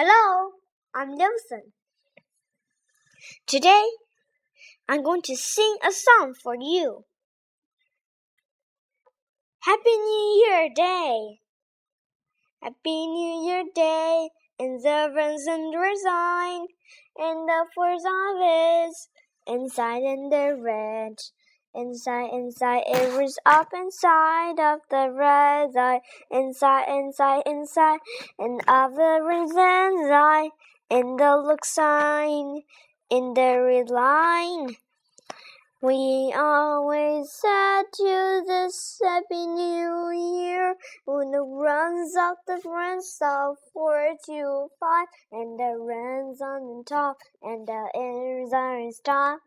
Hello, I'm Nelson. Today, I'm going to sing a song for you. Happy New Year Day! Happy New Year Day in the and resign in the force office inside in the red inside inside. It was up inside of the red eye. Inside inside inside. And of the reasons I in the look sign. In the red line. We always said to this happy new year. When the runs up the friends of four to five. And the runs on the top. And the ears are stop.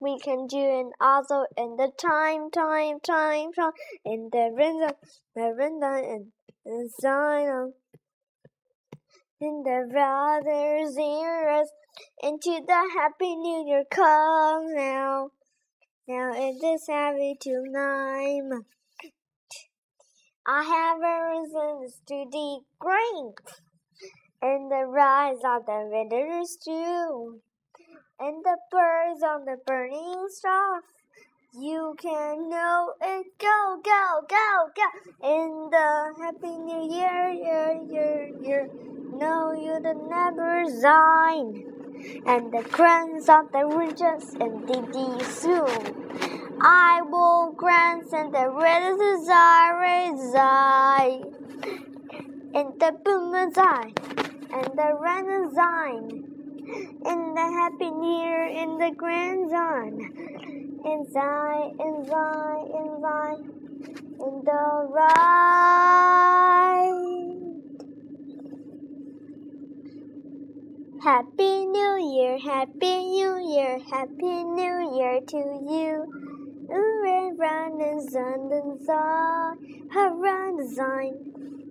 We can do it also in the time, time, time, time, in the rhythm, the rhythm, and the sign in the brothers' ears into the happy new year come now. Now it is happy tonight. I have arisen to the grain, and the rise of the winters too, and the birds on the burning star. You can know it. Go, go, go, go! In the happy new year, year, year, year. No, you the never sign and the crowns of the riches and the soon. I will grant and the red desire reside in the boomazine and the renaissance in the happy near in the grand zone inside inside inside in the right Happy New Year, Happy New Year, Happy New Year to you. Red round and sun and sun, around the sign.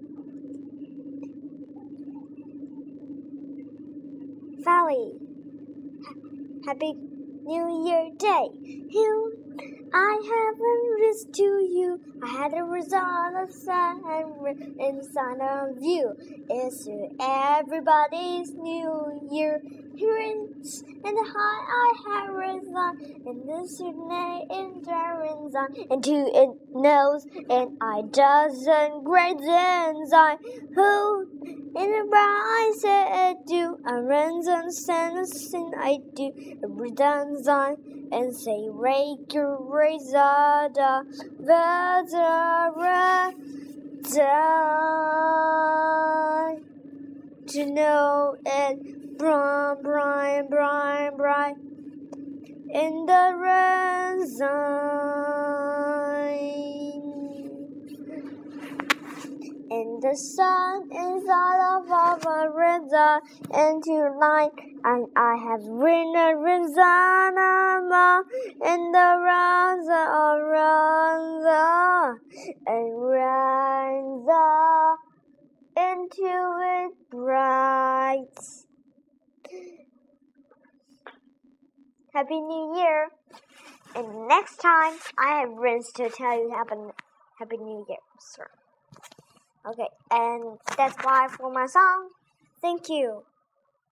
Valley, Happy New Year Day. You, I I had a result of sun inside of you. It's everybody's New Year. Prince and high I have risen, and this name in on, and to it knows, and I doesn't great I who in the brown I said do, I runs on sin I do, every dance and say rake your razor, the to know it. Bright, bright, bright, bright in the red And the sun is out of our river into light, and I have written a Rizana in the runs runs and runs into it bright. Happy New Year! And next time, I have rings to tell you Happy, Happy New Year, sir. Okay, and that's why for my song. Thank you.